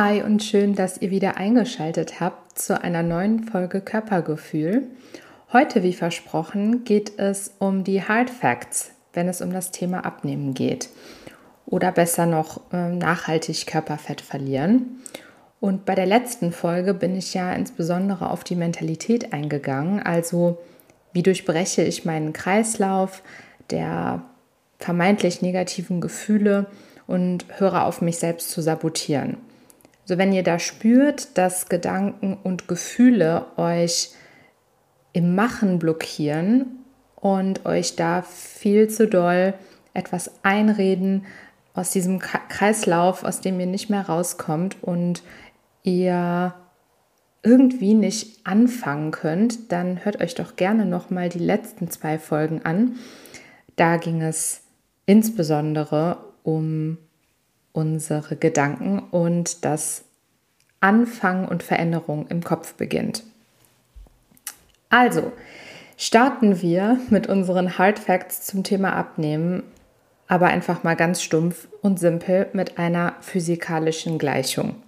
Hi und schön, dass ihr wieder eingeschaltet habt zu einer neuen Folge Körpergefühl. Heute, wie versprochen, geht es um die Hard Facts, wenn es um das Thema Abnehmen geht. Oder besser noch äh, nachhaltig Körperfett verlieren. Und bei der letzten Folge bin ich ja insbesondere auf die Mentalität eingegangen. Also, wie durchbreche ich meinen Kreislauf der vermeintlich negativen Gefühle und höre auf, mich selbst zu sabotieren. So, wenn ihr da spürt, dass Gedanken und Gefühle euch im Machen blockieren und euch da viel zu doll etwas einreden aus diesem Kreislauf, aus dem ihr nicht mehr rauskommt und ihr irgendwie nicht anfangen könnt, dann hört euch doch gerne noch mal die letzten zwei Folgen an. Da ging es insbesondere um unsere Gedanken und das Anfangen und Veränderung im Kopf beginnt. Also, starten wir mit unseren Hard Facts zum Thema Abnehmen, aber einfach mal ganz stumpf und simpel mit einer physikalischen Gleichung.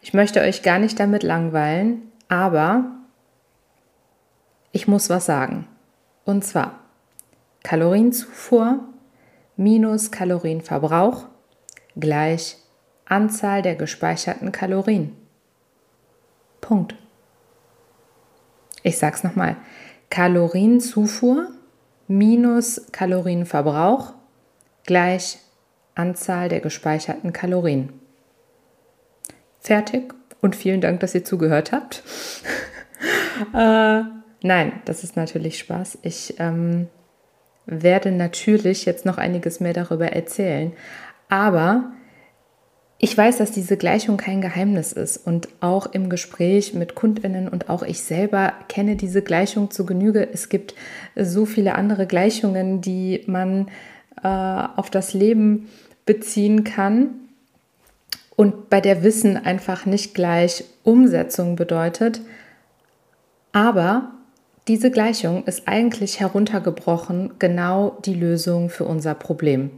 Ich möchte euch gar nicht damit langweilen, aber ich muss was sagen. Und zwar Kalorienzufuhr minus Kalorienverbrauch gleich Anzahl der gespeicherten Kalorien. Punkt. Ich sage es nochmal. Kalorienzufuhr minus Kalorienverbrauch gleich Anzahl der gespeicherten Kalorien. Fertig und vielen Dank, dass ihr zugehört habt. äh, nein, das ist natürlich Spaß. Ich ähm, werde natürlich jetzt noch einiges mehr darüber erzählen, aber ich weiß, dass diese Gleichung kein Geheimnis ist und auch im Gespräch mit Kundinnen und auch ich selber kenne diese Gleichung zu Genüge. Es gibt so viele andere Gleichungen, die man äh, auf das Leben beziehen kann und bei der Wissen einfach nicht gleich Umsetzung bedeutet. Aber diese Gleichung ist eigentlich heruntergebrochen genau die Lösung für unser Problem.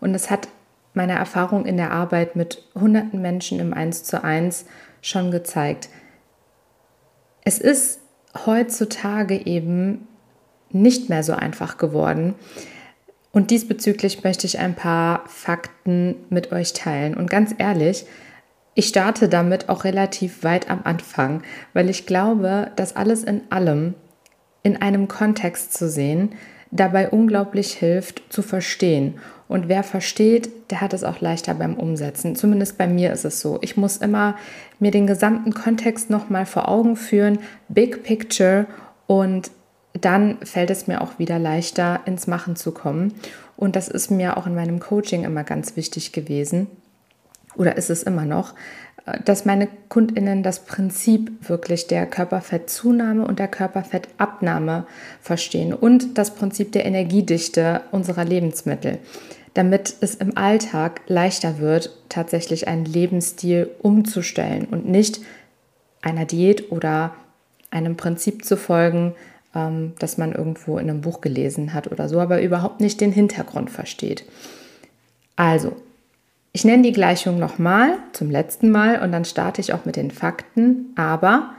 Und es hat meiner Erfahrung in der Arbeit mit hunderten Menschen im Eins zu eins schon gezeigt. Es ist heutzutage eben nicht mehr so einfach geworden. Und diesbezüglich möchte ich ein paar Fakten mit euch teilen. Und ganz ehrlich, ich starte damit auch relativ weit am Anfang, weil ich glaube, dass alles in allem in einem Kontext zu sehen dabei unglaublich hilft zu verstehen und wer versteht, der hat es auch leichter beim Umsetzen. Zumindest bei mir ist es so. Ich muss immer mir den gesamten Kontext nochmal vor Augen führen, Big Picture und dann fällt es mir auch wieder leichter, ins Machen zu kommen. Und das ist mir auch in meinem Coaching immer ganz wichtig gewesen. Oder ist es immer noch, dass meine Kundinnen das Prinzip wirklich der Körperfettzunahme und der Körperfettabnahme verstehen und das Prinzip der Energiedichte unserer Lebensmittel damit es im Alltag leichter wird, tatsächlich einen Lebensstil umzustellen und nicht einer Diät oder einem Prinzip zu folgen, ähm, das man irgendwo in einem Buch gelesen hat oder so, aber überhaupt nicht den Hintergrund versteht. Also, ich nenne die Gleichung nochmal zum letzten Mal und dann starte ich auch mit den Fakten, aber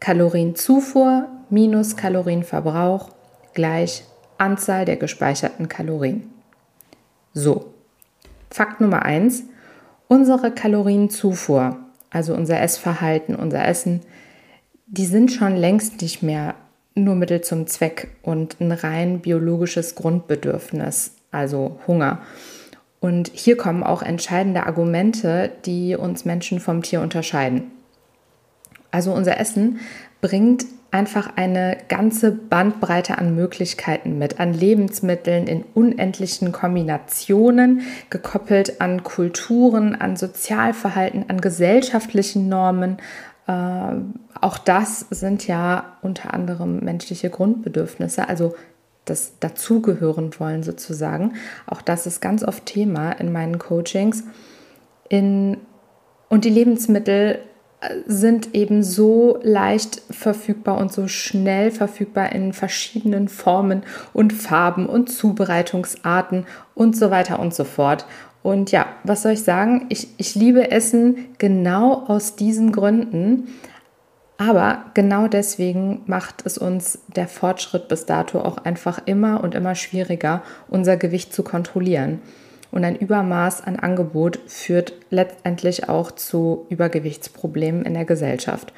Kalorienzufuhr minus Kalorienverbrauch gleich Anzahl der gespeicherten Kalorien. So, Fakt Nummer eins: Unsere Kalorienzufuhr, also unser Essverhalten, unser Essen, die sind schon längst nicht mehr nur Mittel zum Zweck und ein rein biologisches Grundbedürfnis, also Hunger. Und hier kommen auch entscheidende Argumente, die uns Menschen vom Tier unterscheiden. Also unser Essen bringt einfach eine ganze Bandbreite an Möglichkeiten mit, an Lebensmitteln in unendlichen Kombinationen, gekoppelt an Kulturen, an Sozialverhalten, an gesellschaftlichen Normen. Äh, auch das sind ja unter anderem menschliche Grundbedürfnisse, also das dazugehören wollen sozusagen. Auch das ist ganz oft Thema in meinen Coachings. In, und die Lebensmittel sind eben so leicht verfügbar und so schnell verfügbar in verschiedenen Formen und Farben und Zubereitungsarten und so weiter und so fort. Und ja, was soll ich sagen? Ich, ich liebe Essen genau aus diesen Gründen. Aber genau deswegen macht es uns der Fortschritt bis dato auch einfach immer und immer schwieriger, unser Gewicht zu kontrollieren. Und ein Übermaß an Angebot führt letztendlich auch zu Übergewichtsproblemen in der Gesellschaft.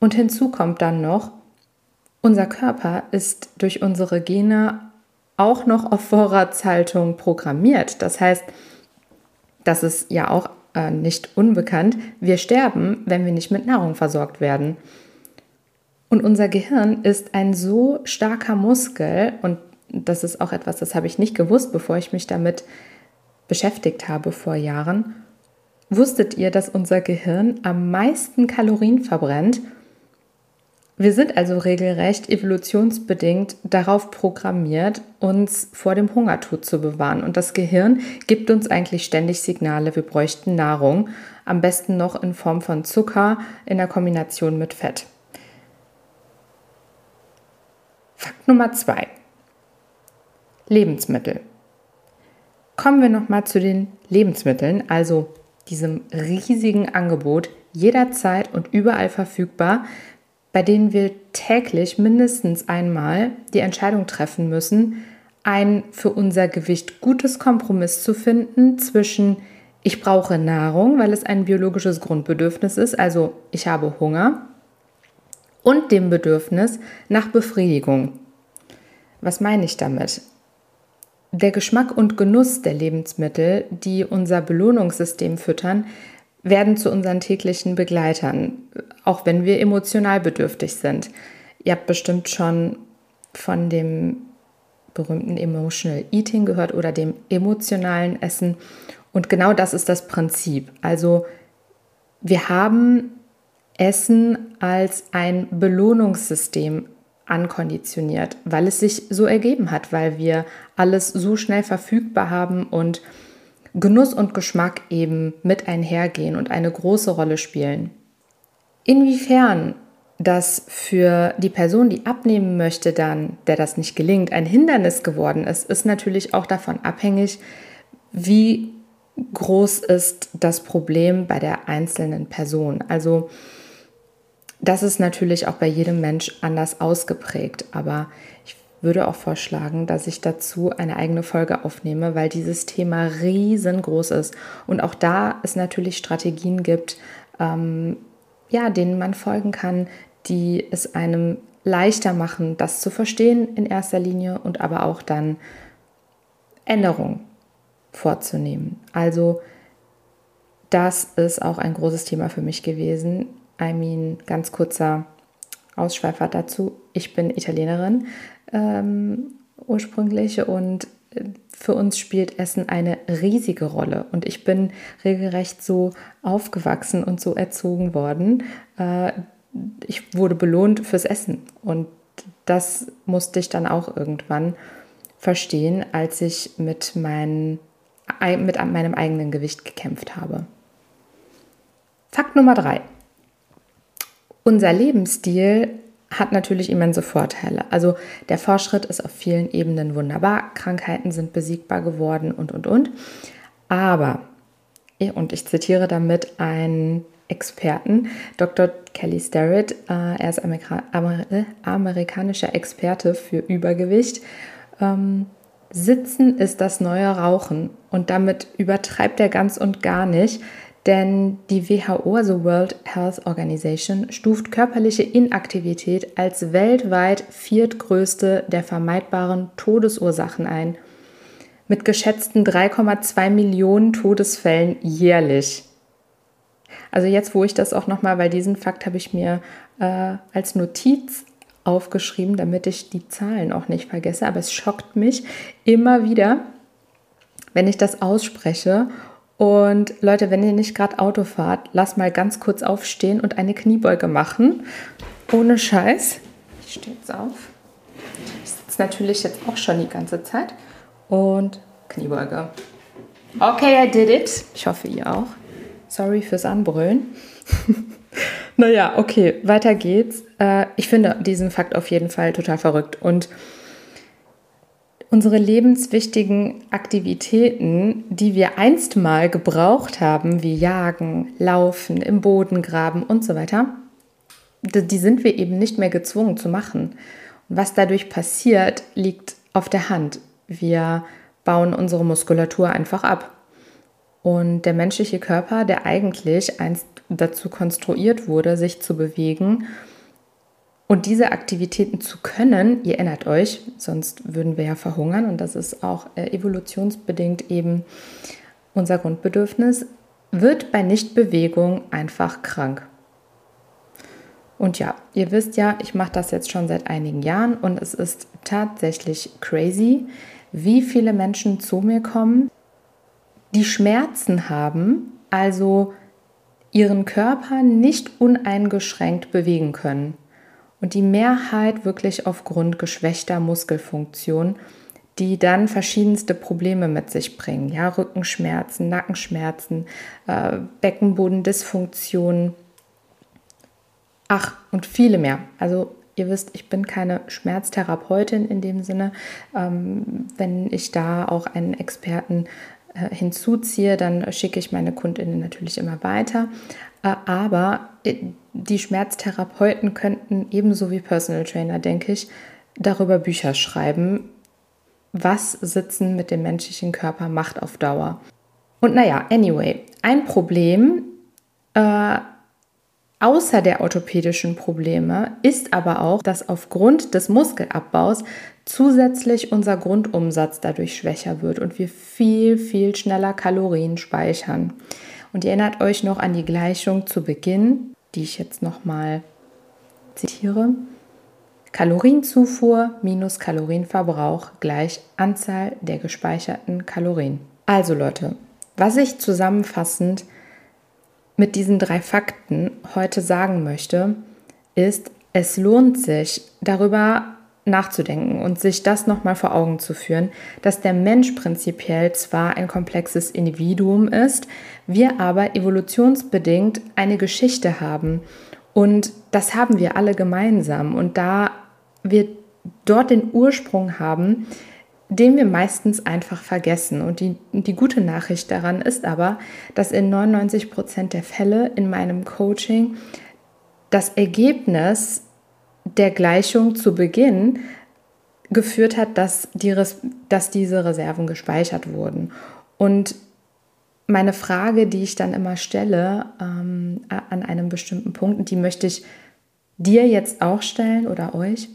Und hinzu kommt dann noch, unser Körper ist durch unsere Gene auch noch auf Vorratshaltung programmiert. Das heißt, das ist ja auch äh, nicht unbekannt, wir sterben, wenn wir nicht mit Nahrung versorgt werden. Und unser Gehirn ist ein so starker Muskel und das ist auch etwas, das habe ich nicht gewusst, bevor ich mich damit beschäftigt habe vor Jahren. Wusstet ihr, dass unser Gehirn am meisten Kalorien verbrennt? Wir sind also regelrecht evolutionsbedingt darauf programmiert, uns vor dem Hungertod zu bewahren. Und das Gehirn gibt uns eigentlich ständig Signale, wir bräuchten Nahrung, am besten noch in Form von Zucker in der Kombination mit Fett. Fakt Nummer zwei. Lebensmittel. Kommen wir nochmal zu den Lebensmitteln, also diesem riesigen Angebot, jederzeit und überall verfügbar, bei denen wir täglich mindestens einmal die Entscheidung treffen müssen, ein für unser Gewicht gutes Kompromiss zu finden zwischen ich brauche Nahrung, weil es ein biologisches Grundbedürfnis ist, also ich habe Hunger, und dem Bedürfnis nach Befriedigung. Was meine ich damit? Der Geschmack und Genuss der Lebensmittel, die unser Belohnungssystem füttern, werden zu unseren täglichen Begleitern, auch wenn wir emotional bedürftig sind. Ihr habt bestimmt schon von dem berühmten Emotional Eating gehört oder dem emotionalen Essen. Und genau das ist das Prinzip. Also wir haben Essen als ein Belohnungssystem ankonditioniert, weil es sich so ergeben hat, weil wir alles so schnell verfügbar haben und Genuss und Geschmack eben mit einhergehen und eine große Rolle spielen. Inwiefern das für die Person, die abnehmen möchte, dann, der das nicht gelingt, ein Hindernis geworden ist, ist natürlich auch davon abhängig, wie groß ist das Problem bei der einzelnen Person. Also das ist natürlich auch bei jedem Mensch anders ausgeprägt, aber ich würde auch vorschlagen, dass ich dazu eine eigene Folge aufnehme, weil dieses Thema riesengroß ist und auch da es natürlich Strategien gibt, ähm, ja, denen man folgen kann, die es einem leichter machen, das zu verstehen in erster Linie und aber auch dann Änderungen vorzunehmen. Also das ist auch ein großes Thema für mich gewesen. I mean, ganz kurzer Ausschweifer dazu. Ich bin Italienerin ähm, ursprünglich und äh, für uns spielt Essen eine riesige Rolle und ich bin regelrecht so aufgewachsen und so erzogen worden. Äh, ich wurde belohnt fürs Essen und das musste ich dann auch irgendwann verstehen, als ich mit, mein, mit meinem eigenen Gewicht gekämpft habe. Fakt Nummer drei. Unser Lebensstil hat natürlich immense Vorteile. Also der Fortschritt ist auf vielen Ebenen wunderbar, Krankheiten sind besiegbar geworden und, und, und. Aber, und ich zitiere damit einen Experten, Dr. Kelly Starrett, äh, er ist Amerika Amer amerikanischer Experte für Übergewicht. Ähm, Sitzen ist das neue Rauchen und damit übertreibt er ganz und gar nicht. Denn die WHO, also World Health Organization, stuft körperliche Inaktivität als weltweit viertgrößte der vermeidbaren Todesursachen ein, mit geschätzten 3,2 Millionen Todesfällen jährlich. Also jetzt, wo ich das auch nochmal, weil diesen Fakt habe ich mir äh, als Notiz aufgeschrieben, damit ich die Zahlen auch nicht vergesse. Aber es schockt mich immer wieder, wenn ich das ausspreche. Und Leute, wenn ihr nicht gerade Auto fahrt, lasst mal ganz kurz aufstehen und eine Kniebeuge machen. Ohne Scheiß. Ich stehe jetzt auf. Ich sitze natürlich jetzt auch schon die ganze Zeit. Und Kniebeuge. Okay, I did it. Ich hoffe, ihr auch. Sorry fürs Anbrüllen. naja, okay, weiter geht's. Äh, ich finde diesen Fakt auf jeden Fall total verrückt. Und unsere lebenswichtigen Aktivitäten, die wir einst mal gebraucht haben, wie Jagen, Laufen, im Boden graben und so weiter, die sind wir eben nicht mehr gezwungen zu machen. Und was dadurch passiert, liegt auf der Hand. Wir bauen unsere Muskulatur einfach ab. Und der menschliche Körper, der eigentlich einst dazu konstruiert wurde, sich zu bewegen und diese Aktivitäten zu können, ihr erinnert euch, sonst würden wir ja verhungern und das ist auch äh, evolutionsbedingt eben unser Grundbedürfnis, wird bei Nichtbewegung einfach krank. Und ja, ihr wisst ja, ich mache das jetzt schon seit einigen Jahren und es ist tatsächlich crazy, wie viele Menschen zu mir kommen, die Schmerzen haben, also ihren Körper nicht uneingeschränkt bewegen können. Und die Mehrheit wirklich aufgrund geschwächter Muskelfunktion, die dann verschiedenste Probleme mit sich bringen. Ja, Rückenschmerzen, Nackenschmerzen, äh, Beckenbodendysfunktionen. Ach, und viele mehr. Also ihr wisst, ich bin keine Schmerztherapeutin in dem Sinne. Ähm, wenn ich da auch einen Experten äh, hinzuziehe, dann schicke ich meine Kundinnen natürlich immer weiter. Äh, aber äh, die Schmerztherapeuten könnten ebenso wie Personal Trainer, denke ich, darüber Bücher schreiben, was Sitzen mit dem menschlichen Körper macht auf Dauer. Und naja, anyway, ein Problem äh, außer der orthopädischen Probleme ist aber auch, dass aufgrund des Muskelabbaus zusätzlich unser Grundumsatz dadurch schwächer wird und wir viel, viel schneller Kalorien speichern. Und ihr erinnert euch noch an die Gleichung zu Beginn, die ich jetzt nochmal zitiere. Kalorienzufuhr minus Kalorienverbrauch gleich Anzahl der gespeicherten Kalorien. Also Leute, was ich zusammenfassend mit diesen drei Fakten heute sagen möchte, ist, es lohnt sich darüber nachzudenken und sich das nochmal vor Augen zu führen, dass der Mensch prinzipiell zwar ein komplexes Individuum ist, wir aber evolutionsbedingt eine Geschichte haben. Und das haben wir alle gemeinsam. Und da wir dort den Ursprung haben, den wir meistens einfach vergessen. Und die, die gute Nachricht daran ist aber, dass in 99 Prozent der Fälle in meinem Coaching das Ergebnis der Gleichung zu Beginn geführt hat, dass, die, dass diese Reserven gespeichert wurden. Und meine Frage, die ich dann immer stelle ähm, an einem bestimmten Punkt, die möchte ich dir jetzt auch stellen oder euch.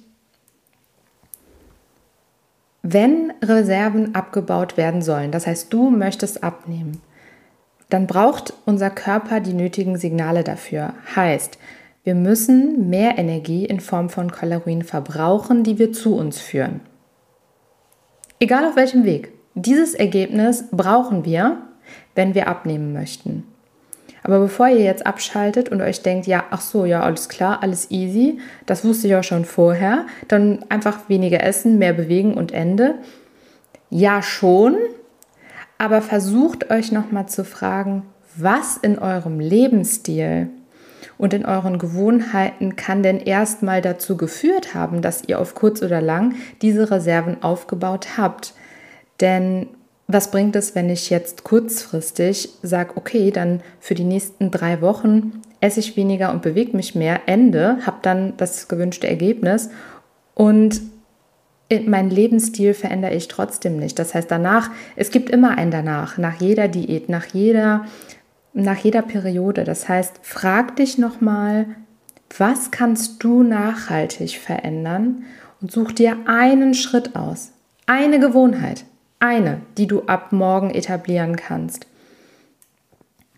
Wenn Reserven abgebaut werden sollen, das heißt, du möchtest abnehmen, dann braucht unser Körper die nötigen Signale dafür. Heißt, wir müssen mehr Energie in Form von Kalorien verbrauchen, die wir zu uns führen. Egal auf welchem Weg. Dieses Ergebnis brauchen wir, wenn wir abnehmen möchten. Aber bevor ihr jetzt abschaltet und euch denkt, ja, ach so, ja, alles klar, alles easy, das wusste ich auch schon vorher, dann einfach weniger essen, mehr bewegen und Ende. Ja, schon, aber versucht euch nochmal zu fragen, was in eurem Lebensstil und in euren Gewohnheiten kann denn erstmal dazu geführt haben, dass ihr auf kurz oder lang diese Reserven aufgebaut habt. Denn was bringt es, wenn ich jetzt kurzfristig sage, okay, dann für die nächsten drei Wochen esse ich weniger und bewege mich mehr, Ende, habe dann das gewünschte Ergebnis und mein Lebensstil verändere ich trotzdem nicht. Das heißt, danach, es gibt immer ein danach, nach jeder Diät, nach jeder nach jeder Periode. Das heißt, frag dich nochmal, was kannst du nachhaltig verändern und such dir einen Schritt aus, eine Gewohnheit, eine, die du ab morgen etablieren kannst.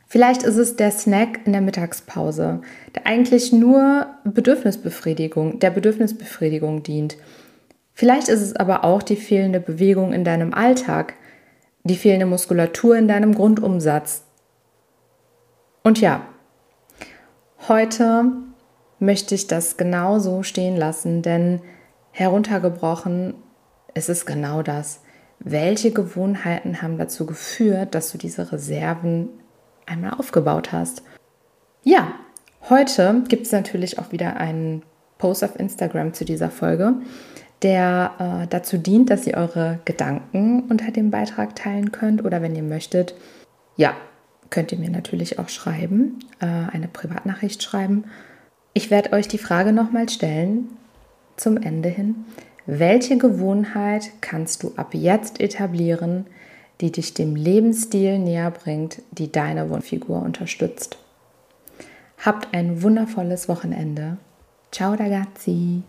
Vielleicht ist es der Snack in der Mittagspause, der eigentlich nur Bedürfnisbefriedigung, der Bedürfnisbefriedigung dient. Vielleicht ist es aber auch die fehlende Bewegung in deinem Alltag, die fehlende Muskulatur in deinem Grundumsatz. Und ja, heute möchte ich das genau so stehen lassen, denn heruntergebrochen ist es genau das. Welche Gewohnheiten haben dazu geführt, dass du diese Reserven einmal aufgebaut hast. Ja, heute gibt es natürlich auch wieder einen Post auf Instagram zu dieser Folge, der äh, dazu dient, dass ihr eure Gedanken unter dem Beitrag teilen könnt oder wenn ihr möchtet, ja, könnt ihr mir natürlich auch schreiben, äh, eine Privatnachricht schreiben. Ich werde euch die Frage nochmal stellen zum Ende hin. Welche Gewohnheit kannst du ab jetzt etablieren, die dich dem Lebensstil näher bringt, die deine Wunschfigur unterstützt. Habt ein wundervolles Wochenende. Ciao ragazzi!